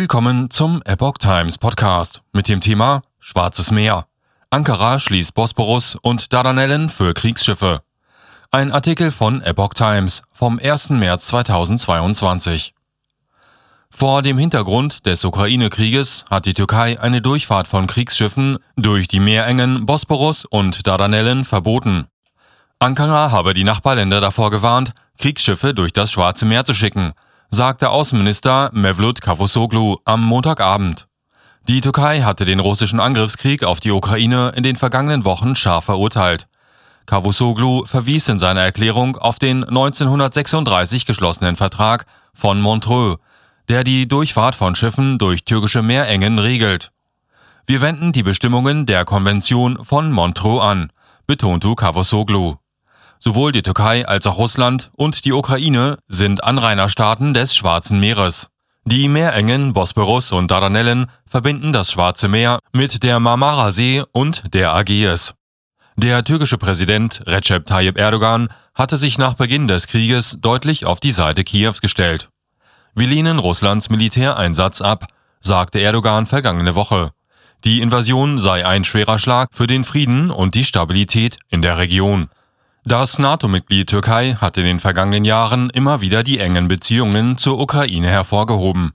Willkommen zum Epoch Times Podcast mit dem Thema Schwarzes Meer. Ankara schließt Bosporus und Dardanellen für Kriegsschiffe. Ein Artikel von Epoch Times vom 1. März 2022. Vor dem Hintergrund des Ukraine-Krieges hat die Türkei eine Durchfahrt von Kriegsschiffen durch die Meerengen Bosporus und Dardanellen verboten. Ankara habe die Nachbarländer davor gewarnt, Kriegsschiffe durch das Schwarze Meer zu schicken, sagte Außenminister Mevlut Cavusoglu am Montagabend. Die Türkei hatte den russischen Angriffskrieg auf die Ukraine in den vergangenen Wochen scharf verurteilt. Cavusoglu verwies in seiner Erklärung auf den 1936 geschlossenen Vertrag von Montreux, der die Durchfahrt von Schiffen durch türkische Meerengen regelt. Wir wenden die Bestimmungen der Konvention von Montreux an, betonte Cavusoglu. Sowohl die Türkei als auch Russland und die Ukraine sind Anrainerstaaten des Schwarzen Meeres. Die Meerengen Bosporus und Dardanellen verbinden das Schwarze Meer mit der Marmara-See und der Ägäis. Der türkische Präsident Recep Tayyip Erdogan hatte sich nach Beginn des Krieges deutlich auf die Seite Kiews gestellt. Wir lehnen Russlands Militäreinsatz ab, sagte Erdogan vergangene Woche. Die Invasion sei ein schwerer Schlag für den Frieden und die Stabilität in der Region. Das NATO-Mitglied Türkei hat in den vergangenen Jahren immer wieder die engen Beziehungen zur Ukraine hervorgehoben.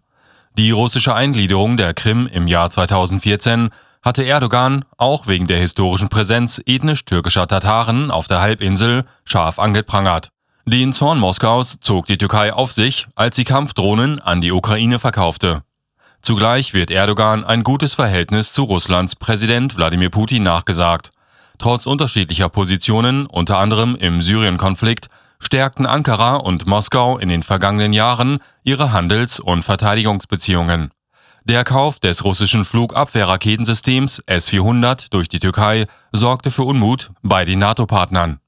Die russische Eingliederung der Krim im Jahr 2014 hatte Erdogan auch wegen der historischen Präsenz ethnisch-türkischer Tataren auf der Halbinsel scharf angeprangert. Den Zorn Moskaus zog die Türkei auf sich, als sie Kampfdrohnen an die Ukraine verkaufte. Zugleich wird Erdogan ein gutes Verhältnis zu Russlands Präsident Wladimir Putin nachgesagt. Trotz unterschiedlicher Positionen, unter anderem im Syrien-Konflikt, stärkten Ankara und Moskau in den vergangenen Jahren ihre Handels- und Verteidigungsbeziehungen. Der Kauf des russischen Flugabwehrraketensystems S-400 durch die Türkei sorgte für Unmut bei den NATO-Partnern.